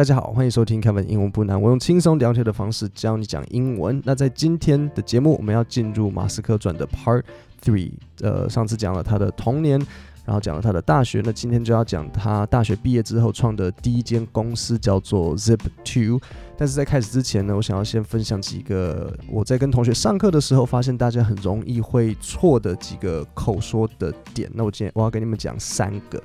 大家好，欢迎收听开门英文不难，我用轻松聊天的方式教你讲英文。那在今天的节目，我们要进入马斯克传的 Part Three。呃，上次讲了他的童年，然后讲了他的大学，那今天就要讲他大学毕业之后创的第一间公司，叫做 Zip Two。但是在开始之前呢，我想要先分享几个我在跟同学上课的时候，发现大家很容易会错的几个口说的点。那我今天我要跟你们讲三个。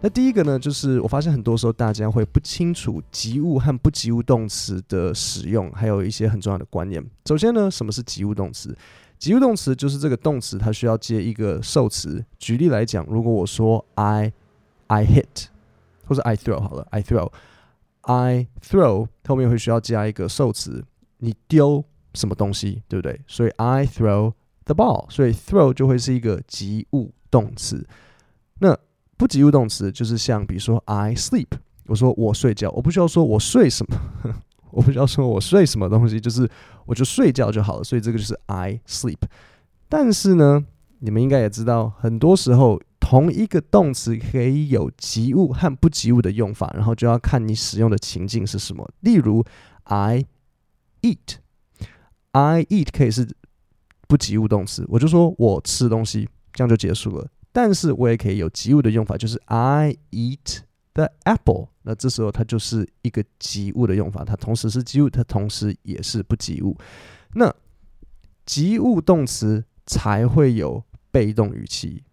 那第一个呢，就是我发现很多时候大家会不清楚及物和不及物动词的使用，还有一些很重要的观念。首先呢，什么是及物动词？及物动词就是这个动词它需要接一个受词。举例来讲，如果我说 I I hit，或者 I throw 好了，I throw I throw 后面会需要加一个受词，你丢什么东西，对不对？所以 I throw the ball，所以 throw 就会是一个及物动词。那不及物动词就是像，比如说 I sleep，我说我睡觉，我不需要说我睡什么，我不需要说我睡什么东西，就是我就睡觉就好了。所以这个就是 I sleep。但是呢，你们应该也知道，很多时候同一个动词可以有及物和不及物的用法，然后就要看你使用的情境是什么。例如 I eat，I eat 可以是不及物动词，我就说我吃东西，这样就结束了。但是我也可以有及物的用法，就是 I eat the apple。那这时候它就是一个及物的用法，它同时是及物，它同时也是不及物。那及物动词才会有被动语气，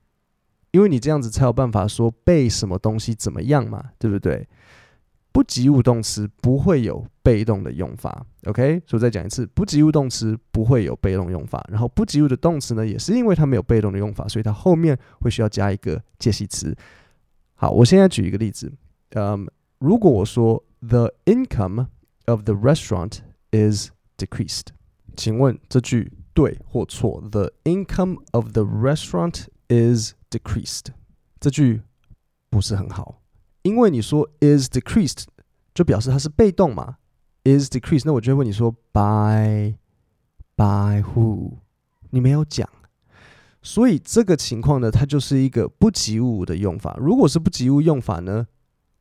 因为你这样子才有办法说被什么东西怎么样嘛，对不对？不及物动词不会有被动的用法，OK？所以再讲一次，不及物动词不会有被动用法。然后不及物的动词呢，也是因为它没有被动的用法，所以它后面会需要加一个介系词。好，我现在举一个例子，嗯，如果我说 The income of the restaurant is decreased，请问这句对或错？The income of the restaurant is decreased，这句不是很好。因为你说 is decreased，就表示它是被动嘛，is decreased，那我就会问你说 by by who，你没有讲，所以这个情况呢，它就是一个不及物的用法。如果是不及物用法呢，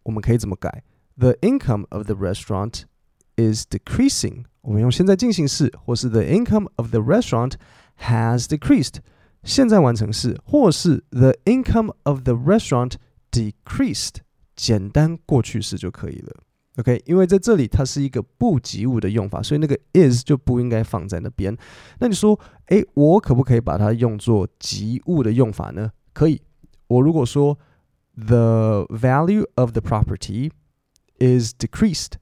我们可以怎么改？The income of the restaurant is decreasing。我们用现在进行式，或是 the income of the restaurant has decreased。现在完成式，或是 the income of the restaurant decreased。简单过去式就可以了，OK？因为在这里它是一个不及物的用法，所以那个 is 就不应该放在那边。那你说，诶，我可不可以把它用作及物的用法呢？可以。我如果说 The value of the property is decreased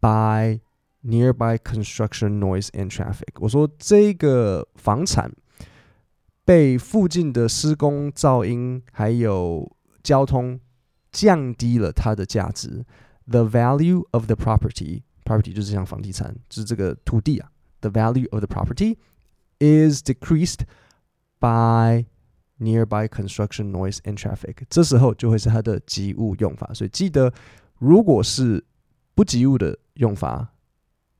by nearby construction noise and traffic，我说这个房产被附近的施工噪音还有交通。降低了它的价值。The value of the property, property 就是像房地产，就是这个土地啊。The value of the property is decreased by nearby construction noise and traffic。这时候就会是它的及物用法。所以记得，如果是不及物的用法，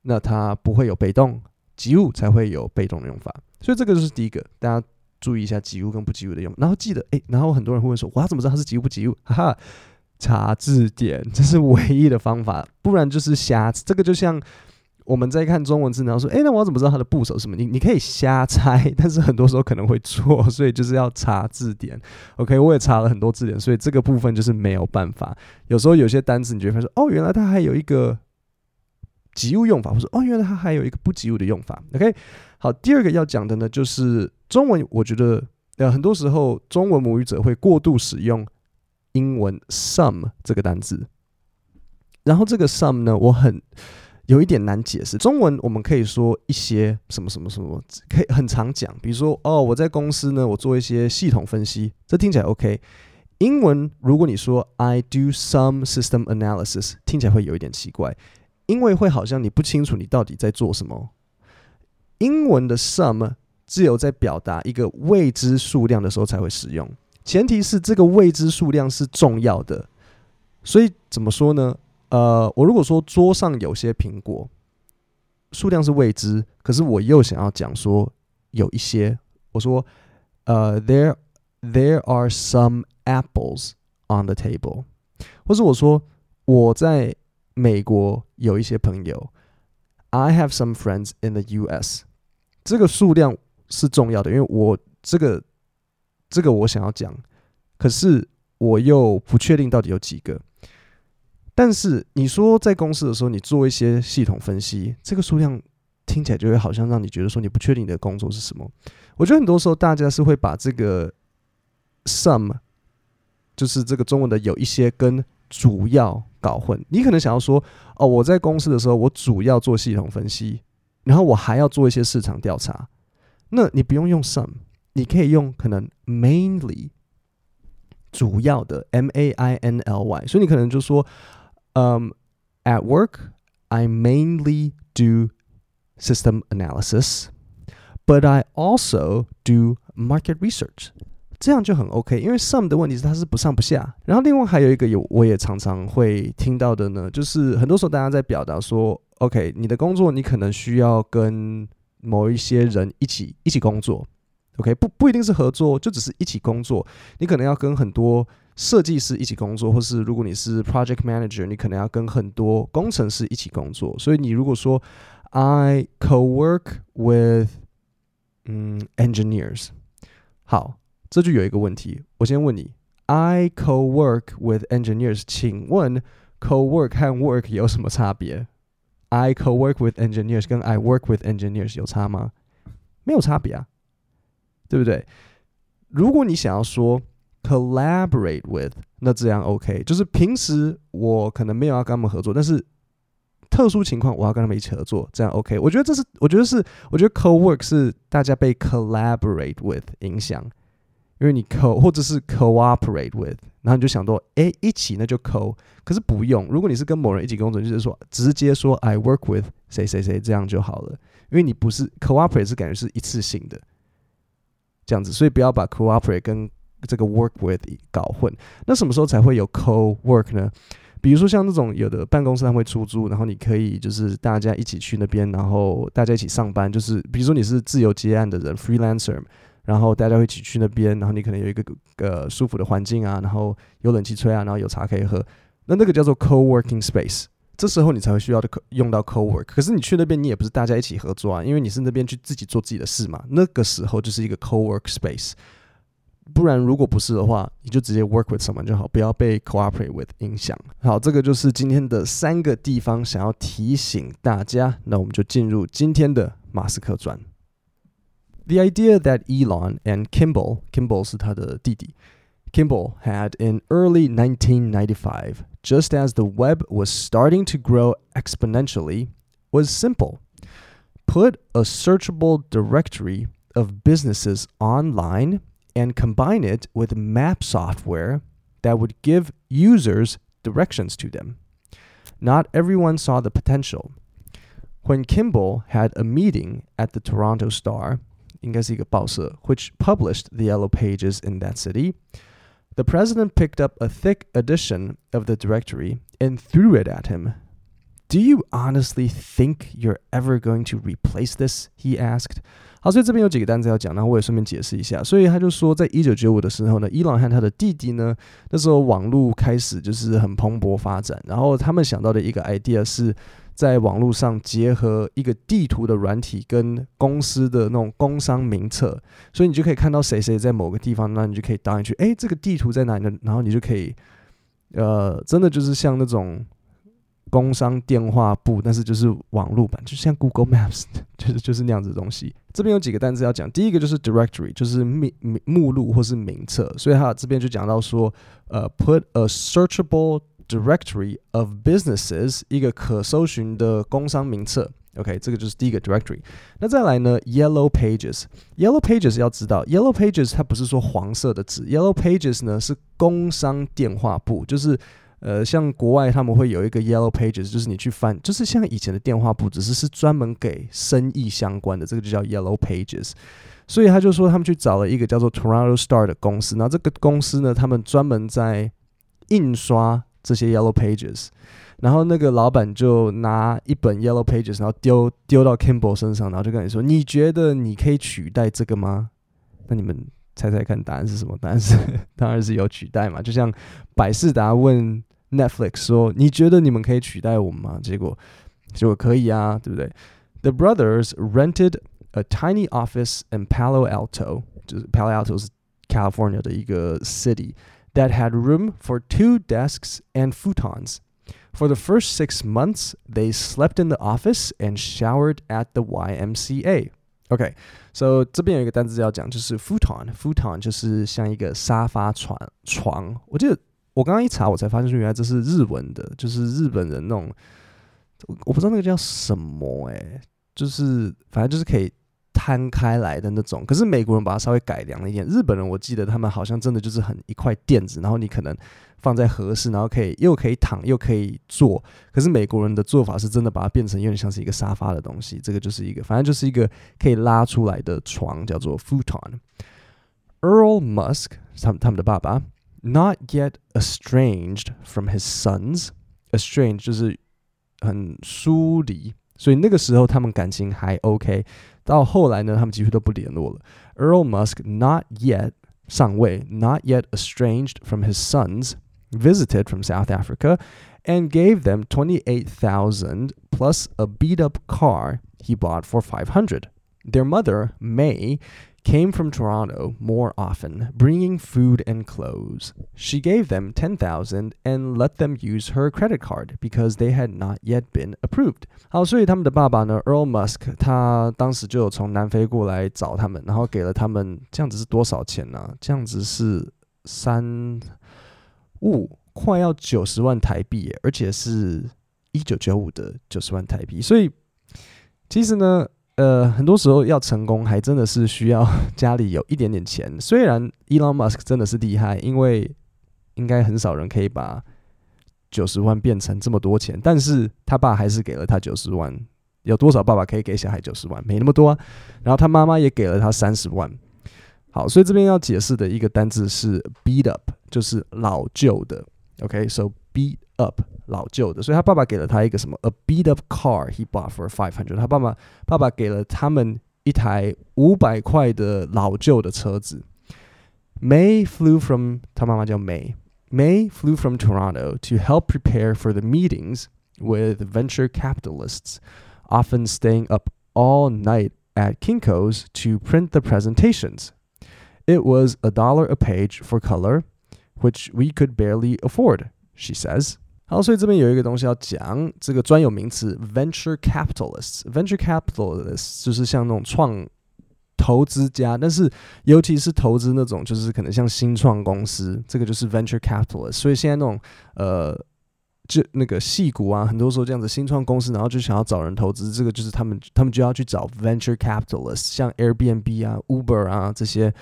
那它不会有被动，及物才会有被动的用法。所以这个就是第一个，大家。注意一下及物跟不及物的用，然后记得诶，然后很多人会问说，我要怎么知道它是及物不及物？哈哈，查字典，这是唯一的方法，不然就是瞎。这个就像我们在看中文字，然后说，诶，那我怎么知道它的部首是什么？你你可以瞎猜，但是很多时候可能会错，所以就是要查字典。OK，我也查了很多字典，所以这个部分就是没有办法。有时候有些单词你就会发现说，哦，原来它还有一个及物用法，或者哦，原来它还有一个不及物的用法。OK。好，第二个要讲的呢，就是中文。我觉得，呃，很多时候中文母语者会过度使用英文 some 这个单字，然后这个 some 呢，我很有一点难解释。中文我们可以说一些什么什么什么，可以很常讲，比如说，哦，我在公司呢，我做一些系统分析，这听起来 OK。英文如果你说 I do some system analysis，听起来会有一点奇怪，因为会好像你不清楚你到底在做什么。英文的 some 只有在表达一个未知数量的时候才会使用，前提是这个未知数量是重要的。所以怎么说呢？呃，我如果说桌上有些苹果，数量是未知，可是我又想要讲说有一些，我说呃，there there are some apples on the table，或是我说我在美国有一些朋友，I have some friends in the U.S. 这个数量是重要的，因为我这个这个我想要讲，可是我又不确定到底有几个。但是你说在公司的时候，你做一些系统分析，这个数量听起来就会好像让你觉得说你不确定你的工作是什么。我觉得很多时候大家是会把这个 some，就是这个中文的有一些跟主要搞混。你可能想要说，哦，我在公司的时候，我主要做系统分析，然后我还要做一些市场调查。那你不用用 some，你可以用可能 mainly 主要的 M A I N L Y。所以你可能就说。Um, at work, I mainly do system analysis, but I also do market research. 这样就很 OK，因为 some 的问题是它是不上不下。然后另外还有一个有我也常常会听到的呢，就是很多时候大家在表达说，OK，你的工作你可能需要跟某一些人一起一起工作，OK，不不一定是合作，就只是一起工作，你可能要跟很多。设计师一起工作，或是如果你是 project manager，你可能要跟很多工程师一起工作。所以你如果说 I co-work with 嗯 engineers，好，这就有一个问题。我先问你，I co-work with engineers，请问 co-work 和 work 有什么差别？I co-work with engineers 跟 I work with engineers 有差吗？没有差别啊，对不对？如果你想要说。Collaborate with，那这样 OK，就是平时我可能没有要跟他们合作，但是特殊情况我要跟他们一起合作，这样 OK。我觉得这是，我觉得是，我觉得 co-work 是大家被 collaborate with 影响，因为你 co 或者是 cooperate with，然后你就想到，哎，一起那就 co，可是不用，如果你是跟某人一起工作，就是说直接说 I work with 谁谁谁这样就好了，因为你不是 cooperate 是感觉是一次性的这样子，所以不要把 cooperate 跟这个 work with 搞混，那什么时候才会有 co-work 呢？比如说像那种有的办公室他会出租，然后你可以就是大家一起去那边，然后大家一起上班，就是比如说你是自由接案的人 freelancer，然后大家会一起去那边，然后你可能有一个呃舒服的环境啊，然后有冷气吹啊，然后有茶可以喝，那那个叫做 co-working space，这时候你才会需要的用到 co-work。可是你去那边你也不是大家一起合作啊，因为你是那边去自己做自己的事嘛，那个时候就是一个 co-work space。不然，如果不是的话，你就直接 work with someone 就好，不要被 cooperate with 影响。好，这个就是今天的三个地方想要提醒大家。那我们就进入今天的马斯克传。The idea that Elon and Kimball, Kimball 是他的弟弟，Kimball had in early 1995, just as the web was starting to grow exponentially, was simple. Put a searchable directory of businesses online. And combine it with map software that would give users directions to them. Not everyone saw the potential. When Kimball had a meeting at the Toronto Star, 应该是一个报社, which published the yellow pages in that city, the president picked up a thick edition of the directory and threw it at him. Do you honestly think you're ever going to replace this? He asked. 好，所以这边有几个单词要讲，然后我也顺便解释一下。所以他就说，在一九九五的时候呢，伊朗和他的弟弟呢，那时候网络开始就是很蓬勃发展，然后他们想到的一个 idea 是 在网络上结合一个地图的软体跟公司的那种工商名册，所以你就可以看到谁谁在某个地方，那你就可以导进去，诶，这个地图在哪里呢？然后你就可以，呃，真的就是像那种。工商电话簿，但是就是网络版，就像 Google Maps，就是就是那样子的东西。这边有几个单词要讲，第一个就是 directory，就是名目录或是名册。所以它这边就讲到说，呃，put a searchable directory of businesses，一个可搜寻的工商名册。OK，这个就是第一个 directory。那再来呢，Yellow Pages，Yellow Pages 要知道，Yellow Pages 它不是说黄色的纸，Yellow Pages 呢是工商电话簿，就是。呃，像国外他们会有一个 Yellow Pages，就是你去翻，就是像以前的电话簿，只是是专门给生意相关的，这个就叫 Yellow Pages。所以他就说他们去找了一个叫做 Toronto Star 的公司，然后这个公司呢，他们专门在印刷这些 Yellow Pages。然后那个老板就拿一本 Yellow Pages，然后丢丢到 Kimball 身上，然后就跟你说：“你觉得你可以取代这个吗？”那你们猜猜看，答案是什么？答案是当然是有取代嘛，就像百事达问。Netflix 说：“你觉得你们可以取代我们吗？”结果，结果可以啊，对不对？The brothers rented a tiny office in Palo Alto，就是 Palo Alto 是 California 的一个 city that had room for two desks and futons. For the first six months, they slept in the office and showered at the YMCA. OK，so、okay, 这边有一个单词要讲，就是 futon，futon 就是像一个沙发床床。我记得我刚刚一查，我才发现原来这是日文的，就是日本人那种，我不知道那个叫什么诶、欸，就是反正就是可以。 摊开来的那种，可是美国人把它稍微改良了一点。日本人我记得他们好像真的就是很一块垫子，然后你可能放在合适，然后可以又可以躺又可以坐。可是美国人的做法是真的把它变成有点像是一个沙发的东西。这个就是一个，反正就是一个可以拉出来的床，叫做 futon。Earl Musk，他们他们的爸爸，not yet estranged from his sons，estranged 就是很疏离。所以那个时候他们感情还 OK，到后来呢，他们几乎都不联络了。Earl Musk not yet 上位，not yet estranged from his sons, visited from South Africa, and gave them twenty eight thousand plus a beat up car he bought for five hundred. Their mother May came from Toronto more often, bringing food and clothes. She gave them 10,000 and let them use her credit card because they had not yet been approved. 好，所以他们的爸爸呢，Earl Musk，他当时就有从南非过来找他们，然后给了他们这样子是多少钱呢？这样子是三五快要九十万台币耶，而且是一九九五的九十万台币。所以其实呢。 呃，很多时候要成功，还真的是需要 家里有一点点钱。虽然 Elon Musk 真的是厉害，因为应该很少人可以把九十万变成这么多钱，但是他爸还是给了他九十万。有多少爸爸可以给小孩九十万？没那么多啊。然后他妈妈也给了他三十万。好，所以这边要解释的一个单字是 beat up，就是老旧的。OK，so、beat up。老旧的，所以他爸爸给了他一个什么？A beat up car he bought for five hundred。他爸爸爸爸给了他们一台五百块的老旧的车子。May flew from 他妈妈叫 May。May flew from Toronto to help prepare for the meetings with venture capitalists, often staying up all night at Kinko's to print the presentations. It was a dollar a page for color, which we could barely afford, she says. 好，所以这边有一个东西要讲，这个专有名词 venture capitalists。venture capitalists 就是像那种创投资家，但是尤其是投资那种，就是可能像新创公司，这个就是 venture capitalists。所以现在那种呃，就那个矽谷啊，很多时候这样子新创公司，然后就想要找人投资，这个就是他们他们就要去找 venture capitalists，像 Airbnb 啊、Uber 啊这些。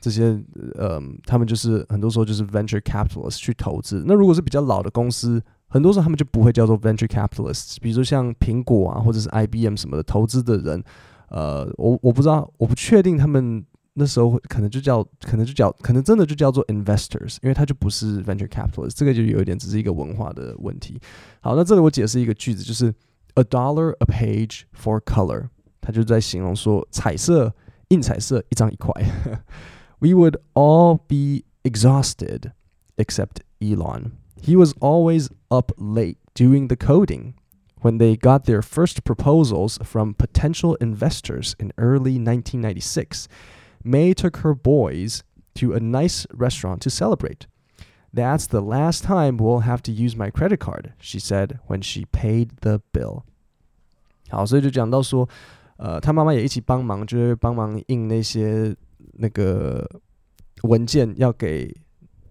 这些呃，他们就是很多时候就是 venture capitalists 去投资。那如果是比较老的公司，很多时候他们就不会叫做 venture capitalists。比如说像苹果啊，或者是 IBM 什么的，投资的人，呃，我我不知道，我不确定他们那时候可能就叫，可能就叫，可能真的就叫做 investors，因为它就不是 venture capitalists。这个就有一点只是一个文化的问题。好，那这里我解释一个句子，就是 a dollar a page for color，它就在形容说彩色印彩色一张一块。We would all be exhausted except Elon. He was always up late doing the coding. When they got their first proposals from potential investors in early 1996, May took her boys to a nice restaurant to celebrate. That's the last time we'll have to use my credit card, she said when she paid the bill. 好，所以就讲到说，呃，他妈妈也一起帮忙，就是帮忙印那些。 那个文件要给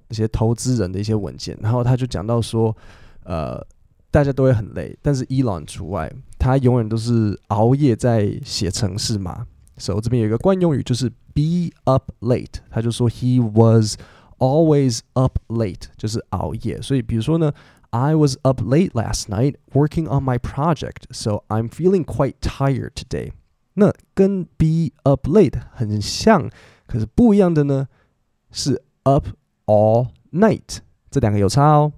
那些投资人的一些文件，然后他就讲到说，呃，大家都会很累，但是伊朗除外，他永远都是熬夜在写程式嘛。所以这边有一个惯用语，就是 be up late，他就说 he was always up late，就是熬夜。所以比如说呢，I was up late last night working on my project, so I'm feeling quite tired today。那跟 be up late 很像。可是不一样的呢，是 up all night，这两个有差哦。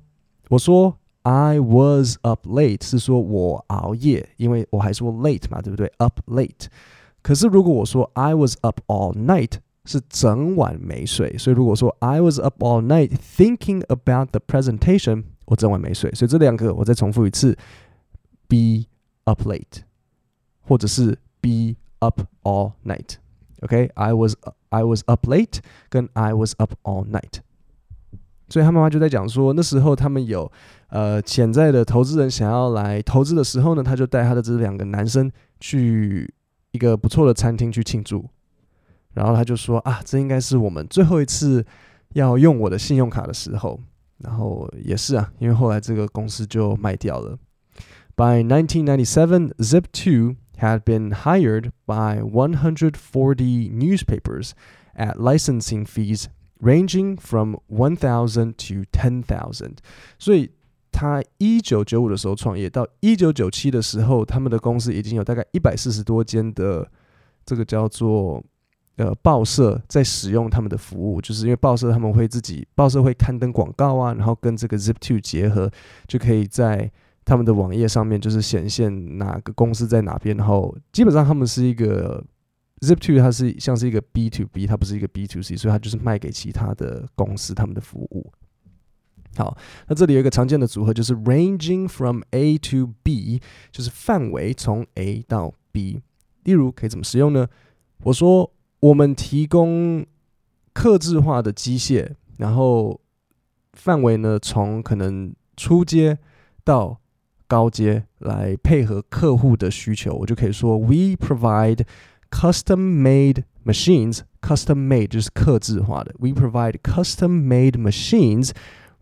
我说 I was up late 是说我熬夜，因为我还说 late 嘛，对不对？up late。可是如果我说 I was up all night 是整晚没睡，所以如果说 I was up all night thinking about the presentation， 我整晚没睡。所以这两个我再重复一次：be up late，或者是 be up all night。 OK，I was I was up late，跟 I was up all night。所以他妈妈就在讲说，那时候他们有呃潜在的投资人想要来投资的时候呢，他就带他的这两个男生去一个不错的餐厅去庆祝。然后他就说啊，这应该是我们最后一次要用我的信用卡的时候。然后也是啊，因为后来这个公司就卖掉了。By 1997, Zip2 had been hired by 140 newspapers at licensing fees ranging from 1,000 to 10,000。所以他一九九五的时候创业，到一九九七的时候，他们的公司已经有大概一百四十多间的这个叫做。呃，报社在使用他们的服务，就是因为报社他们会自己，报社会刊登广告啊，然后跟这个 Zip2 结合，就可以在他们的网页上面就是显现哪个公司在哪边，然后基本上他们是一个 zip to，它是像是一个 B to B，它不是一个 B to C，所以它就是卖给其他的公司他们的服务。好，那这里有一个常见的组合，就是 ranging from A to B，就是范围从 A 到 B。例如可以怎么使用呢？我说。我们提供客制化的机械，然后范围呢，从可能初阶到高阶来配合客户的需求，我就可以说：We provide custom-made machines. Custom-made 就是客制化的。We provide custom-made machines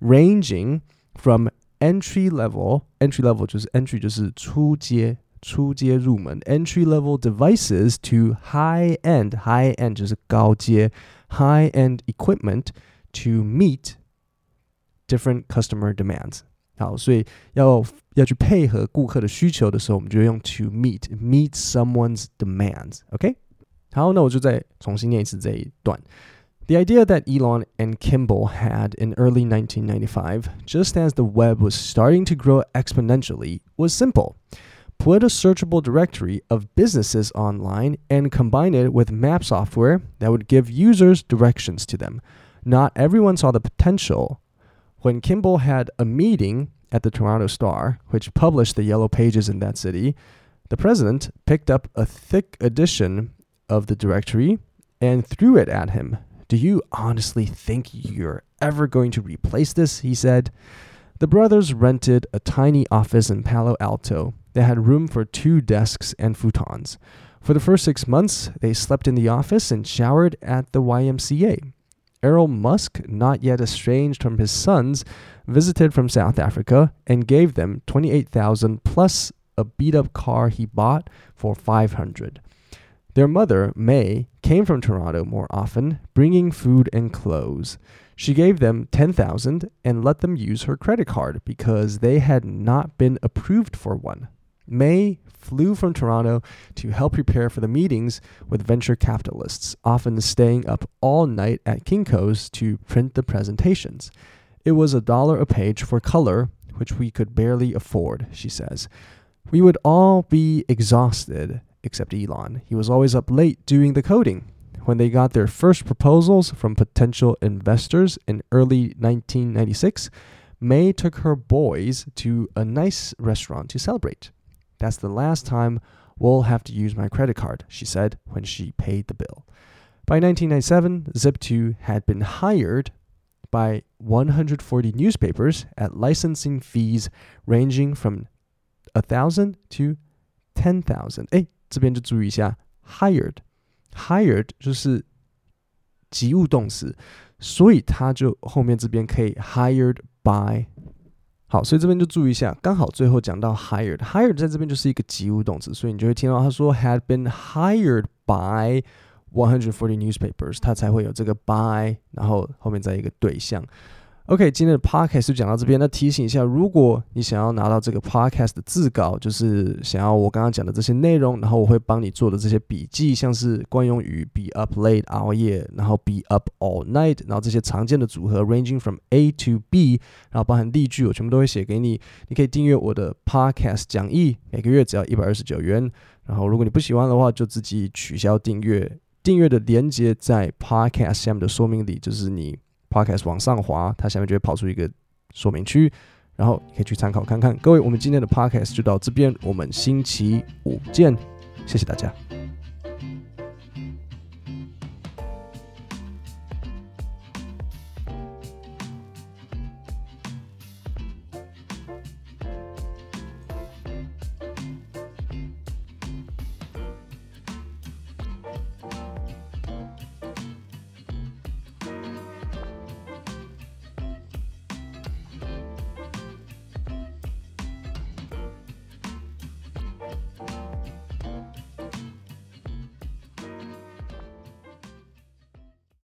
ranging from entry level. Entry level 就是 entry 就是初阶。初阶入门 entry level devices to high end high end 就是高阶 high end equipment to meet different customer demands。 好，所以要要去配合顾客的需求的时候，我们就用 to meet meet someone's demands。OK，好，那我就再重新念一次这一段。The idea that Elon and Kimball had in early 1995, just as the web was starting to grow exponentially, was simple. Put a searchable directory of businesses online and combine it with map software that would give users directions to them. Not everyone saw the potential. When Kimball had a meeting at the Toronto Star, which published the yellow pages in that city, the president picked up a thick edition of the directory and threw it at him. Do you honestly think you're ever going to replace this? He said. The brothers rented a tiny office in Palo Alto they had room for two desks and futons. For the first six months, they slept in the office and showered at the YMCA. Errol Musk, not yet estranged from his sons, visited from South Africa and gave them 28,000 plus a beat up car he bought for 500. Their mother, May, came from Toronto more often, bringing food and clothes. She gave them 10,000 and let them use her credit card because they had not been approved for one. May flew from Toronto to help prepare for the meetings with venture capitalists, often staying up all night at Kinko's to print the presentations. It was a dollar a page for color, which we could barely afford, she says. We would all be exhausted, except Elon. He was always up late doing the coding. When they got their first proposals from potential investors in early 1996, May took her boys to a nice restaurant to celebrate. That's the last time we'll have to use my credit card, she said when she paid the bill. By 1997, Zip2 had been hired by 140 newspapers at licensing fees ranging from 1,000 to 10,000。哎，这边就注意一下，hired，hired 就是及物动词，所以它就后面这边可以 hired by。 好，所以这边就注意一下，刚好最后讲到 hired，hired 在这边就是一个及物动词，所以你就会听到他说 had been hired by 140 newspapers，它才会有这个 by，然后后面再一个对象。OK，今天的 podcast 就讲到这边。那提醒一下，如果你想要拿到这个 podcast 的字稿，就是想要我刚刚讲的这些内容，然后我会帮你做的这些笔记，像是惯用语 be up late 熬夜，然后 be up all night，然后这些常见的组合 ranging from A to B，然后包含例句，我全部都会写给你。你可以订阅我的 podcast 讲义，每个月只要一百二十九元。然后如果你不喜欢的话，就自己取消订阅。订阅的链接在 podcast 下面的说明里，就是你。Podcast 往上滑，它下面就会跑出一个说明区，然后可以去参考看看。各位，我们今天的 podcast 就到这边，我们星期五见，谢谢大家。